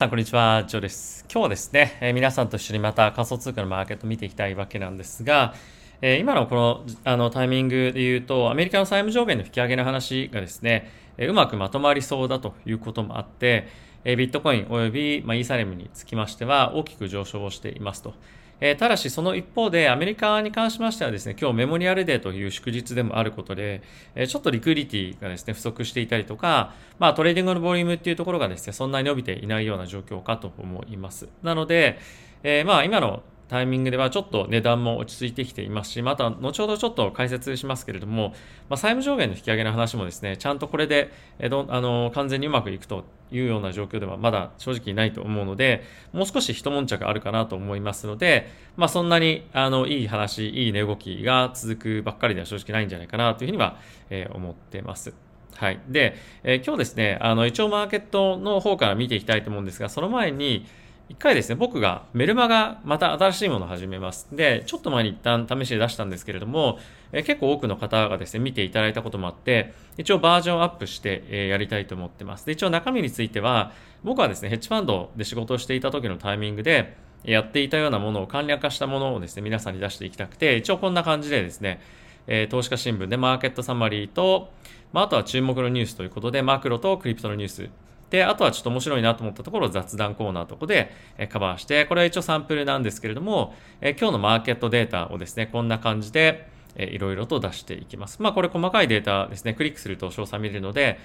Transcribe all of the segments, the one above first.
さん、こんにちは。ジョーです。今日はですね、えー、皆さんと一緒にまた仮想通貨のマーケットを見ていきたいわけなんですが、えー、今のこのあのタイミングで言うと、アメリカの債務上限の引き上げの話がですね、えー、うまくまとまりそうだということもあって、えビットコインおよび、まあ、イーサリアムにつきましては大きく上昇をしていますと。えー、ただし、その一方で、アメリカに関しましてはですね、今日メモリアルデーという祝日でもあることで、えー、ちょっと liquidity がですね、不足していたりとか、まあ、トレーディングのボリュームっていうところがですね、そんなに伸びていないような状況かと思います。なので、えー、まあ、今のタイミングではちょっと値段も落ち着いてきていますし、また後ほどちょっと解説しますけれども、まあ、債務上限の引き上げの話もですね、ちゃんとこれで、えどあの完全にうまくいくというような状況ではまだ正直ないと思うので、もう少し一悶着あるかなと思いますので、まあ、そんなにあのいい話、いい値動きが続くばっかりでは正直ないんじゃないかなというふうには、えー、思ってます。はい。で、えー、今日ですね、あの一応マーケットの方から見ていきたいと思うんですが、その前に、一回ですね、僕がメルマガまた新しいものを始めます。で、ちょっと前に一旦試しで出したんですけれども、え結構多くの方がですね、見ていただいたこともあって、一応バージョンアップして、えやりたいと思ってます。で、一応中身については、僕はですね、ヘッジファンドで仕事をしていた時のタイミングで、やっていたようなものを簡略化したものをですね、皆さんに出していきたくて、一応こんな感じでですね、え投資家新聞でマーケットサマリーと、まあ、あとは注目のニュースということで、マクロとクリプトのニュース、で、あとはちょっと面白いなと思ったところを雑談コーナーとこでカバーして、これは一応サンプルなんですけれども、今日のマーケットデータをですね、こんな感じで、いろいろと出していきます。まあこれ細かいデータですね、クリックすると詳細見れるので、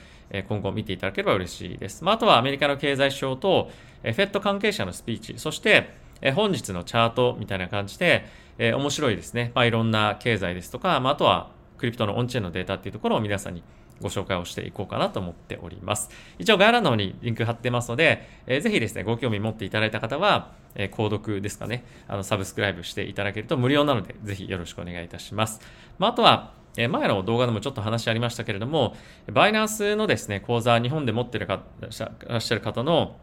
今後見ていただければ嬉しいです。まああとはアメリカの経済指標と、フェット関係者のスピーチ、そして本日のチャートみたいな感じで、面白いですね。まあいろんな経済ですとか、まああとはクリプトのオンチェーンのデータっていうところを皆さんにご紹介をしていこうかなと思っております。一応概要欄の方にリンク貼ってますので、えー、ぜひですね、ご興味持っていただいた方は、えー、購読ですかね、あの、サブスクライブしていただけると無料なので、ぜひよろしくお願いいたします。まあ、あとは、え前の動画でもちょっと話ありましたけれども、バイナンスのですね、口座、日本で持ってるかいらっしゃる方の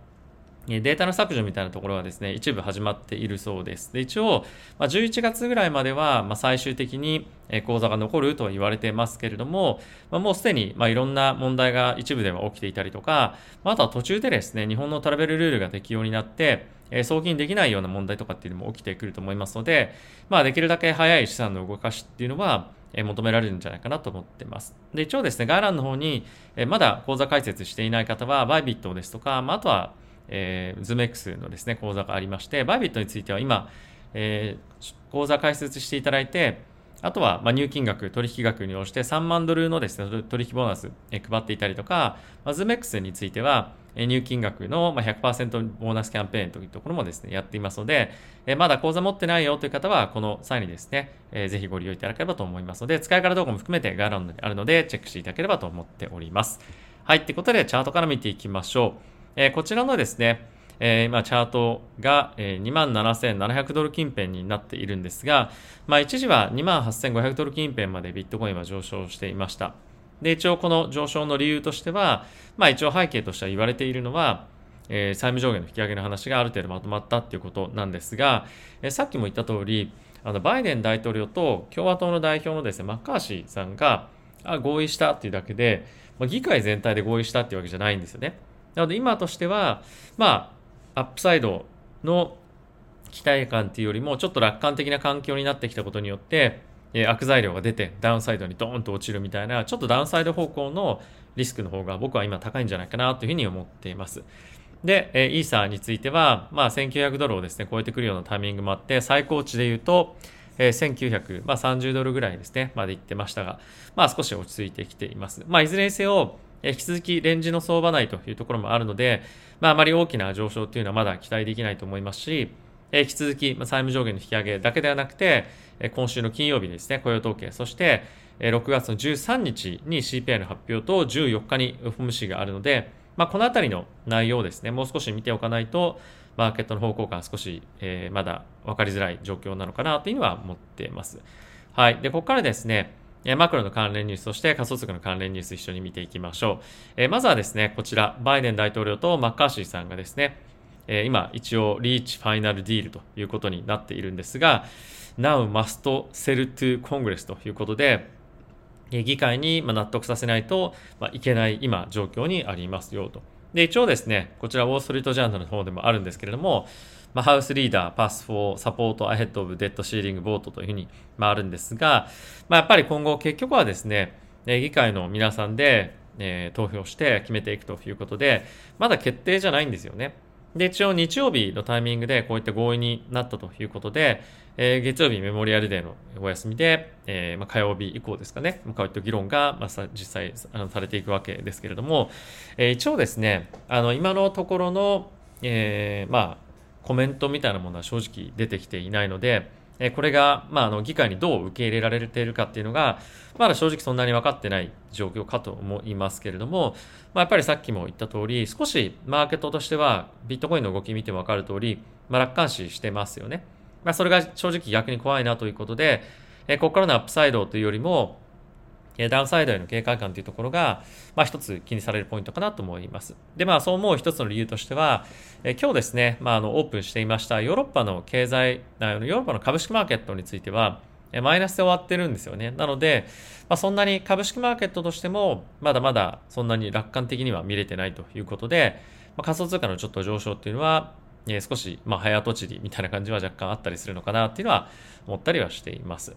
データの削除みたいなところはですね、一部始まっているそうです。で一応、まあ、11月ぐらいまでは、ま、最終的に口座が残るとは言われてますけれども、ま、もうすでに、ま、いろんな問題が一部では起きていたりとか、まあ、とは途中でですね、日本のトラベルルールが適用になって、え送金できないような問題とかっていうのも起きてくると思いますので、まあ、できるだけ早い資産の動かしっていうのは、え求められるんじゃないかなと思ってます。で、一応ですね、概要欄の方に、えまだ口座開設していない方は、バイビットですとか、まあ、あとは、えー、ズメックスのですね、講座がありまして、バイビットについては今、えー、講座開設していただいて、あとは、ま入金額、取引額に応じて3万ドルのですね、取引ボーナス、え配っていたりとか、ま、ズメックスについては、え入金額のま100%ボーナスキャンペーンというところもですね、やっていますので、えまだ口座持ってないよという方は、この際にですね、えー、ぜひご利用いただければと思いますので、使い方動画も含めて概要欄にあるので、チェックしていただければと思っております。はい、ということで、チャートから見ていきましょう。え、こちらのですね、えー、今チャートが、えー、27,700ドル近辺になっているんですが、まあ、一時は28,500ドル近辺までビットコインは上昇していました。で、一応この上昇の理由としては、まあ一応背景としては言われているのは、えー、債務上限の引き上げの話がある程度まとまったっていうことなんですが、え、さっきも言った通り、あのバイデン大統領と共和党の代表のですね、マッカーシーさんが合意したっていうだけで、まあ、議会全体で合意したっていうわけじゃないんですよね。なので今としては、まあ、アップサイドの期待感っていうよりも、ちょっと楽観的な環境になってきたことによって、え悪材料が出てダウンサイドにドーンと落ちるみたいな、ちょっとダウンサイド方向のリスクの方が僕は今高いんじゃないかなというふうに思っています。で、えイーサーについては、まあ、1900ドルをですね、超えてくるようなタイミングもあって、最高値で言うと、え1930、まあ、ドルぐらいですね、まで行ってましたが、まあ、少し落ち着いてきています。まあ、いずれにせよ、引き続きレンジの相場内というところもあるので、まあ、あまり大きな上昇というのはまだ期待できないと思いますし、引き続き債務上限の引き上げだけではなくて、今週の金曜日にですね、雇用統計、そして6月の13日に CPI の発表と14日に FOMC があるので、まあ、このあたりの内容をですね、もう少し見ておかないと、マーケットの方向感少し、え、まだ分かりづらい状況なのかなというのは思っています。はい。で、ここからですね、マクロの関連ニュース、そして仮想通貨の関連ニュース一緒に見ていきましょう。え、まずはですね、こちら、バイデン大統領とマッカーシーさんがですね、え、今一応リーチファイナルディールということになっているんですが、Now must sell to Congress ということで、議会に納得させないといけない今状況にありますよと。で、一応ですね、こちらウォーストリートジャーナルの方でもあるんですけれども、まあ、ハウスリーダー、パス4、サポート、アヘッドオブ、デッドシーリング、ボートというふうに、まあ、あるんですが、まあ、やっぱり今後結局はですね、議会の皆さんで、えー、投票して決めていくということで、まだ決定じゃないんですよね。で、一応日曜日のタイミングでこういった合意になったということで、えー、月曜日メモリアルデーのお休みで、えー、まあ、火曜日以降ですかね、こういった議論が、まあ、さ実際あのされていくわけですけれども、えー、一応ですね、あの今のところの、えまあ、コメントみたいなものは正直出てきていないので、えこれが、まあ、あの議会にどう受け入れられているかっていうのが、まだ正直そんなに分かってない状況かと思いますけれども、まあ、やっぱりさっきも言った通り、少しマーケットとしてはビットコインの動き見ても分かる通り、まあ、楽観視してますよね。まあ、それが正直逆に怖いなということで、えここからのアップサイドというよりも、ダウンサイドへの警戒感というところが、まあ、一つ気にされるポイントかなと思います。で、まあ、そう思う一つの理由としては、え今日ですね、まあ、あのオープンしていましたヨーロッパの経済、ヨーロッパの株式マーケットについては、マイナスで終わってるんですよね。なので、まあ、そんなに株式マーケットとしても、まだまだそんなに楽観的には見れてないということで、まあ、仮想通貨のちょっと上昇っていうのは、えー、少し、まあ、早とちりみたいな感じは若干あったりするのかなっていうのは思ったりはしています。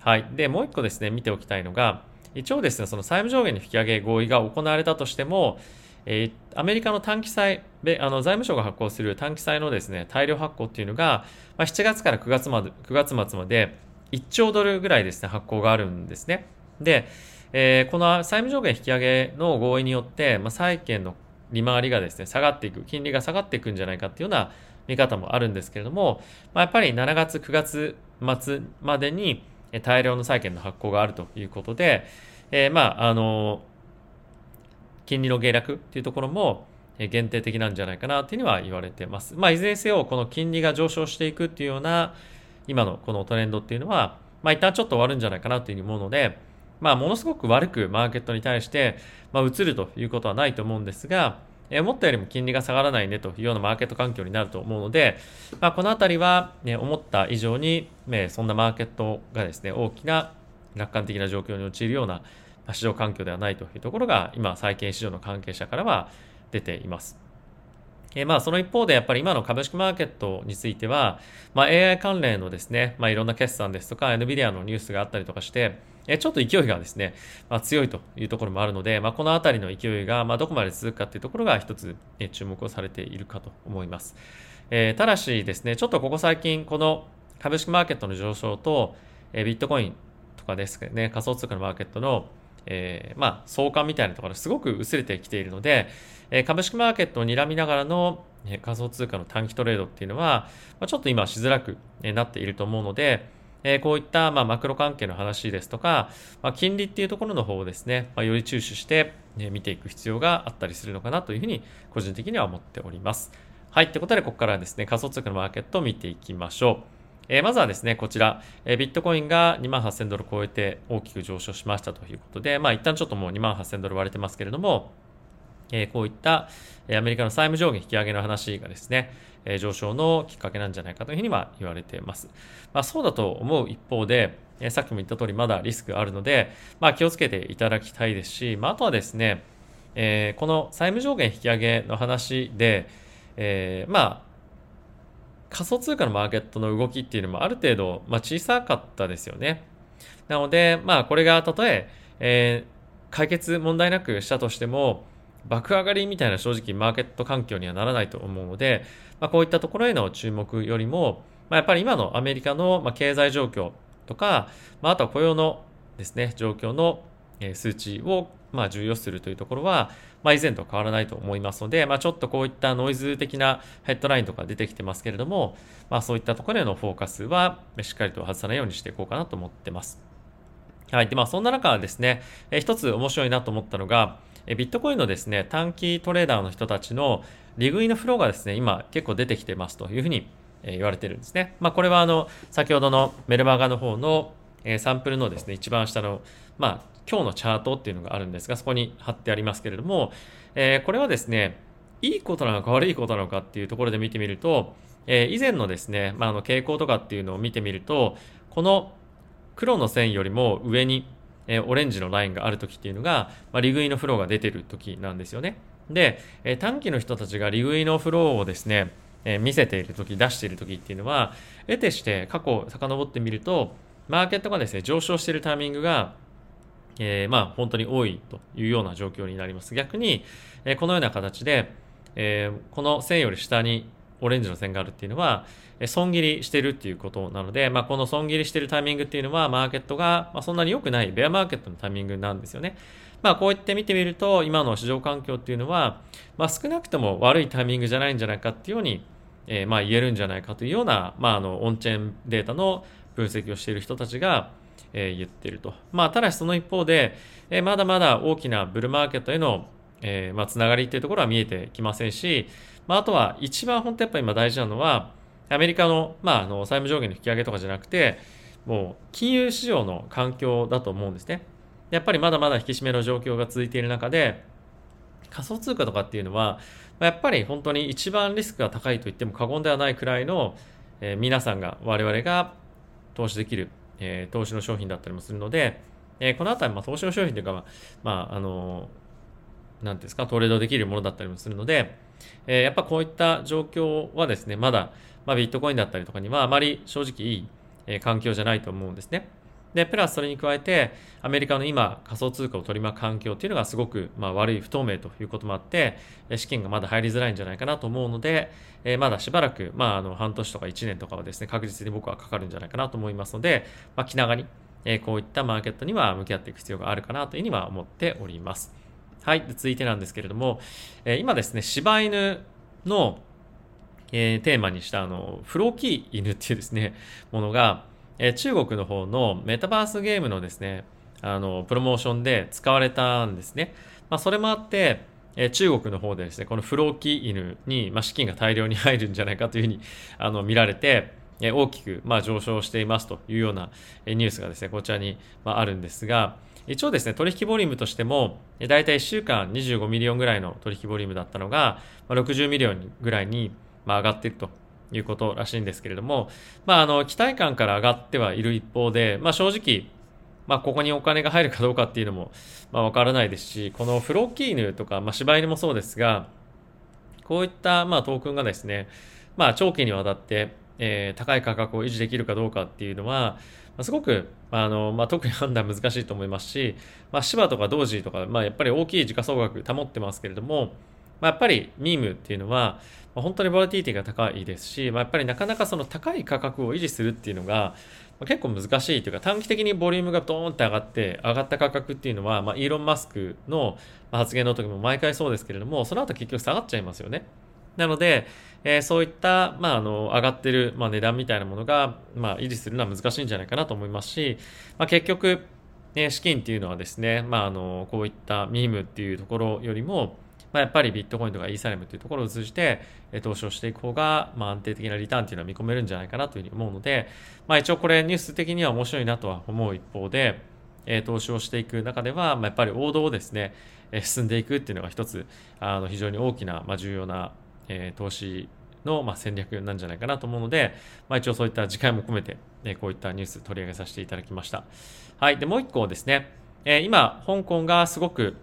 はい。で、もう一個ですね、見ておきたいのが、一応ですね、その債務上限の引き上げ合意が行われたとしても、えー、アメリカの短期債、あの財務省が発行する短期債のですね、大量発行っていうのが、まあ、7月から9月まで、9月末まで1兆ドルぐらいですね、発行があるんですね。で、えー、この債務上限引き上げの合意によって、まあ、債券の利回りがですね、下がっていく、金利が下がっていくんじゃないかっていうような見方もあるんですけれども、まあ、やっぱり7月、9月末までに大量の債券の発行があるということで、えー、まあ、あの、金利の下落っていうところも限定的なんじゃないかなっていうには言われてます。まあ、いずれにせよ、この金利が上昇していくっていうような、今のこのトレンドっていうのは、まあ、一旦ちょっと終わるんじゃないかなというふうに思うので、まあ、ものすごく悪くマーケットに対して、まあ、移るということはないと思うんですが、え思ったよりも金利が下がらないねというようなマーケット環境になると思うので、まあ、このあたりは、ね、思った以上に、ね、そんなマーケットがですね、大きな楽観的な状況に陥るような市場環境ではないというところが、今、債券市場の関係者からは出ています。えまあその一方でやっぱり今の株式マーケットについては、まあ、AI 関連のですね、まあ、いろんな決算ですとか NVIDIA のニュースがあったりとかして、えちょっと勢いがですね、まあ、強いというところもあるので、まあ、このあたりの勢いがまあどこまで続くかっていうところが一つ、ね、注目をされているかと思います。えー、ただしですね、ちょっとここ最近この株式マーケットの上昇と、えー、ビットコインとかですね、仮想通貨のマーケットのえー、まあ、相関みたいなところすごく薄れてきているので、えー、株式マーケットを睨みながらの、え、仮想通貨の短期トレードっていうのは、まあ、ちょっと今しづらく、えなっていると思うので、えこういった、まあ、マクロ関係の話ですとか、まあ、金利っていうところの方をですね、まあ、より注視して、ね、見ていく必要があったりするのかなというふうに個人的には思っております。はい。ってことで、ここからですね、仮想通貨のマーケットを見ていきましょう。え、まずはですね、こちら、え、ビットコインが2万8000ドル超えて大きく上昇しましたということで、まあ一旦ちょっともう2万8000ドル割れてますけれども、え、こういった、アメリカの債務上限引き上げの話がですね、え上昇のきっかけなんじゃないかというふうには言われています。まあそうだと思う一方で、えさっきも言った通りまだリスクあるので、まあ気をつけていただきたいですし、まああとはですね、えこの債務上限引き上げの話で、えまあ仮想通貨のマーケットの動きっていうのもある程度、まあ、小さかったですよね。なので、まあ、これがたとええー、解決問題なくしたとしても、爆上がりみたいな正直マーケット環境にはならないと思うので、まあ、こういったところへの注目よりも、まあ、やっぱり今のアメリカの経済状況とか、まあ、あとは雇用のですね、状況の数値をまあ重要視するというところは、まあ、以前と変わらないと思いますので、まあ、ちょっとこういったノイズ的なヘッドラインとか出てきてますけれども、まあ、そういったところへのフォーカスはしっかりと外さないようにしていこうかなと思ってます。はい。で、まあ、そんな中ですね、え一つ面白いなと思ったのが、えビットコインのですね、短期トレーダーの人たちの利食いのフローがですね、今結構出てきてますというふうに言われてるんですね。まあ、これはあの、先ほどのメルマガの方のサンプルのですね、一番下の、まあ、今日のチャートっていうのがあるんですが、そこに貼ってありますけれども、えー、これはですね、いいことなのか悪いことなのかっていうところで見てみると、えー、以前のですね、まあ、あの傾向とかっていうのを見てみると、この黒の線よりも上に、えー、オレンジのラインがある時っていうのが、まあ、利食いのフローが出てる時なんですよね。で、え短期の人たちが利食いのフローをですね、え見せている時出している時っていうのは得てして過去遡ってみるとマーケットがですね上昇しているタイミングがえー、まあ本当に多いというような状況になります。逆に、えー、このような形で、えー、この線より下にオレンジの線があるっていうのは、損切りしてるっていうことなので、まあ、この損切りしてるタイミングっていうのは、マーケットが、そんなに良くないベアマーケットのタイミングなんですよね。まあ、こうやって見てみると、今の市場環境っていうのは、まあ、少なくとも悪いタイミングじゃないんじゃないかっていうように、えー、まあ言えるんじゃないかというような、まあ、あのオンチェーンデータの分析をしている人たちが、えー、言ってると。まあ、ただしその一方で、えー、まだまだ大きなブルーマーケットへの、えーまあ、つながりっていうところは見えてきませんし、まあ、あとは一番本当やっぱ今大事なのは、アメリカの,、まあ、あの債務上限の引き上げとかじゃなくて、もう金融市場の環境だと思うんですね。やっぱりまだまだ引き締めの状況が続いている中で、仮想通貨とかっていうのは、やっぱり本当に一番リスクが高いと言っても過言ではないくらいの、えー、皆さんが、我々が投資できる、えー、投資の商品だったりもするので、えー、このあたり、まあ、投資の商品というか、まあ、あの、なんですか、トレードできるものだったりもするので、えー、やっぱこういった状況はですね、まだ、まあ、ビットコインだったりとかにはあまり正直いい、え、環境じゃないと思うんですね。で、プラスそれに加えて、アメリカの今、仮想通貨を取り巻く環境っていうのがすごく、まあ、悪い、不透明ということもあって、資金がまだ入りづらいんじゃないかなと思うので、えー、まだしばらく、まあ、あの、半年とか1年とかはですね、確実に僕はかかるんじゃないかなと思いますので、まあ、気長に、えー、こういったマーケットには向き合っていく必要があるかなというふうには思っております。はい。続いてなんですけれども、えー、今ですね、柴犬の、えー、テーマにしたあの、フローキー犬っていうですね、ものが、えー、中国の方のメタバースゲームのですね、あの、プロモーションで使われたんですね。まあ、それもあって、え、中国の方でですね、このフローキー犬に、まあ、資金が大量に入るんじゃないかというふうにあの見られて、え、大きく、まあ、上昇していますというような、え、ニュースがですね、こちらに、まあ、あるんですが、一応ですね、取引ボリュームとしても、だいたい1週間25 million ぐらいの取引ボリュームだったのが、まあ、60 million ぐらいに、まあ、上がっているということらしいんですけれども、まあ、あの、期待感から上がってはいる一方で、まあ、正直、まあ、ここにお金が入るかどうかっていうのも、まあ、わからないですし、このフロキイヌとか、まあ、柴犬もそうですが、こういった、まあ、トークンがですね、まあ、長期にわたって、えー、高い価格を維持できるかどうかっていうのは、すごく、あの、まあ、特に判断難しいと思いますし、まあ、芝とか同時とか、まあ、やっぱり大きい時価総額保ってますけれども、まあ、やっぱりミームっていうのは、まあ、本当にボラティティが高いですし、まあ、やっぱりなかなかその高い価格を維持するっていうのが、まあ、結構難しいというか短期的にボリュームがドーンって上がって上がった価格っていうのは、まあ、イーロン・マスクの発言の時も毎回そうですけれどもその後結局下がっちゃいますよね。なので、えー、そういった、まあ、あの、上がってる、まあ、値段みたいなものが、まあ、維持するのは難しいんじゃないかなと思いますし、まあ、結局、ね、資金っていうのはですね、まあ、あの、こういったミームっていうところよりも、まあ、やっぱりビットコインとかイーサリアムというところを通じて、え投資をしていく方が、まあ、安定的なリターンっていうのは見込めるんじゃないかなというふうに思うので、まあ、一応これニュース的には面白いなとは思う一方で、え投資をしていく中では、まあ、やっぱり王道をですね、え進んでいくっていうのが一つ、あの非常に大きな、まあ、重要なえー、投資の、まあ、戦略なんじゃないかなと思うので、まあ、一応そういった次回も込めて、えこういったニュース取り上げさせていただきました。はい。で、もう一個ですね、えー、今、香港がすごく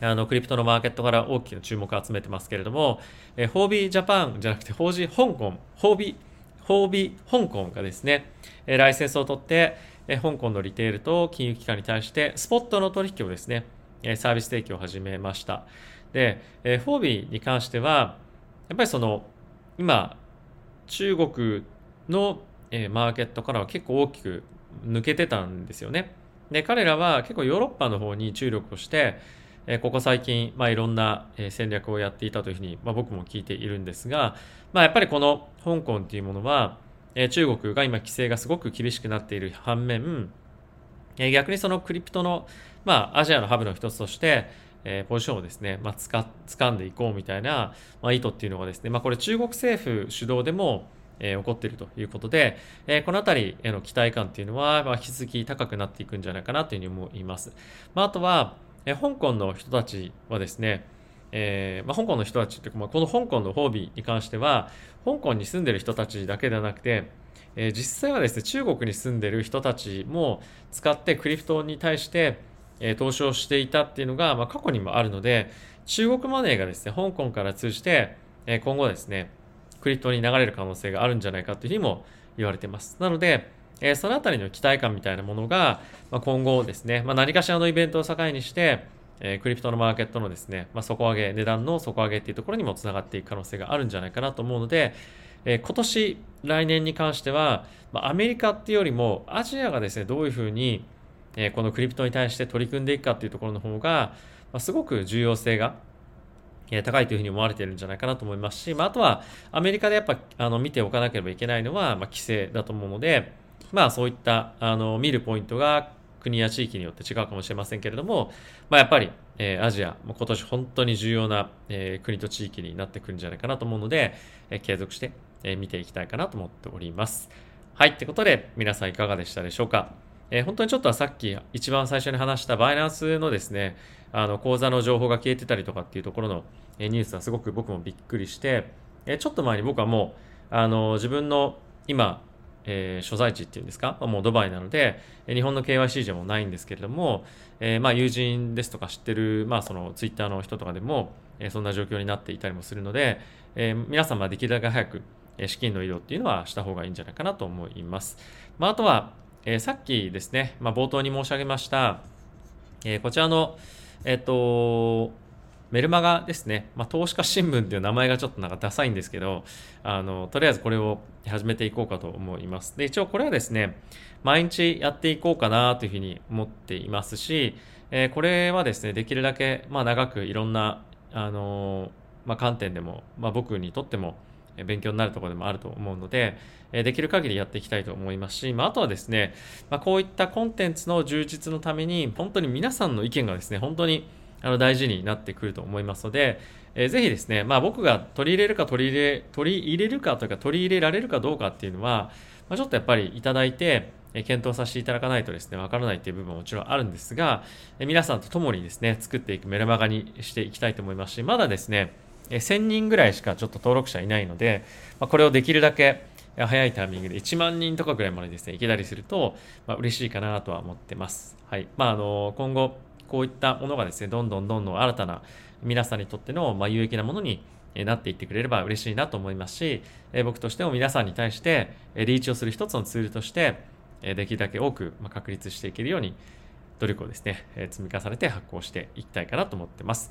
あの、クリプトのマーケットから大きな注目を集めてますけれども、えー、ホービージャパンじゃなくて、ホージー香港、ホービー、ホービー香港がですね、えー、ライセンスを取って、えー、香港のリテールと金融機関に対して、スポットの取引をですね、えー、サービス提供を始めました。で、えー、フォービーに関しては、やっぱりその今中国の、マーケットからは結構大きく抜けてたんですよね。で彼らは結構ヨーロッパの方に注力をして、ここ最近、まあ、いろんな、戦略をやっていたというふうに、まあ、僕も聞いているんですが、まあ、やっぱりこの香港っていうものは、中国が今規制がすごく厳しくなっている反面、逆にそのクリプトの、まあ、アジアのハブの一つとして、えー、ポジションをですね、まあ、つか掴んでいこうみたいな、まあ、意図っていうのがですね、まあ、これ中国政府主導でも、えー、起こっているということで、えー、このあたりへの期待感っていうのは、まあ、引き続き高くなっていくんじゃないかなというふうに思います。まあ、あとは、えー、香港の人たちはですね、えーまあ、香港の人たちっていうか、まあ、この香港の褒美に関しては、香港に住んでる人たちだけではなくて、えー、実際はですね、中国に住んでる人たちも使ってクリプトに対して、え投資をしていたっていうのが、まあ、過去にもあるので中国マネーがですね、香港から通じて、え今後ですね、クリプトに流れる可能性があるんじゃないかというふうにも言われています。なので、えそのあたりの期待感みたいなものが、ま今後ですね、まあ、何かしらのイベントを境にして、えクリプトのマーケットのですね、まあ、底上げ、値段の底上げっていうところにもつながっていく可能性があるんじゃないかなと思うので、え今年、来年に関しては、まあ、アメリカっていうよりも、アジアがですね、どういうふうに、えこのクリプトに対して取り組んでいくかっていうところの方が、ま、すごく重要性が高いというふうに思われているんじゃないかなと思いますし、まあ、とはアメリカでやっぱあの見ておかなければいけないのは、ま、規制だと思うので、まあ、そういったあの見るポイントが国や地域によって違うかもしれませんけれども、まあ、やっぱり、え、アジア、今年本当に重要な、え、国と地域になってくるんじゃないかなと思うので、え、継続して、え見ていきたいかなと思っております。はい。ってことで、皆さんいかがでしたでしょうか？え本当にちょっとはさっき一番最初に話したバイナンスのですね、あの口座の情報が消えてたりとかっていうところのニュースはすごく僕もびっくりして、えちょっと前に僕はもう、あの自分の今、えー、所在地っていうんですか、もうドバイなので、日本の KYC じゃもないんですけれども、えー、まあ友人ですとか知ってる、まあそのツイッターの人とかでも、えそんな状況になっていたりもするので、えー、皆様できるだけ早く資金の移動っていうのはした方がいいんじゃないかなと思います。まあ、あとは、え、さっきですね、まあ、冒頭に申し上げました、え、こちらの、えっ、と、メルマガですね、まあ、投資家新聞っていう名前がちょっとなんかダサいんですけど、あの、とりあえずこれを始めていこうかと思います。で、一応これはですね、毎日やっていこうかなというふうに思っていますし、えー、これはですね、できるだけ、まあ、長くいろんな、あのまあ、観点でも、まあ、僕にとっても、勉強になるところでもあると思うので、できる限りやっていきたいと思いますし、まあ、とはですね、ま、こういったコンテンツの充実のために、本当に皆さんの意見がですね、本当にあの大事になってくると思いますので、えー、ぜひですね、まあ、僕が取り入れるか取り入れ、取り入れるかというか取り入れられるかどうかっていうのは、まあ、ちょっとやっぱりいただいて、え検討させていただかないとですね、わからないっていう部分ももちろんあるんですが、え皆さんと共にですね、作っていくメルマガにしていきたいと思いますし、まだですね、1000人ぐらいしかちょっと登録者いないので、まあ、これをできるだけ早いタイミングで1万人とかぐらいまでですね、いけたりすると、まあ、嬉しいかなとは思ってます。はい。まあ、あの、今後、こういったものがですね、どんどんどんどん新たな皆さんにとっての、まあ、有益なものになっていってくれれば嬉しいなと思いますし、僕としても皆さんに対してリーチをする一つのツールとして、できるだけ多く確立していけるように努力をですね、積み重ねて発行していきたいかなと思ってます。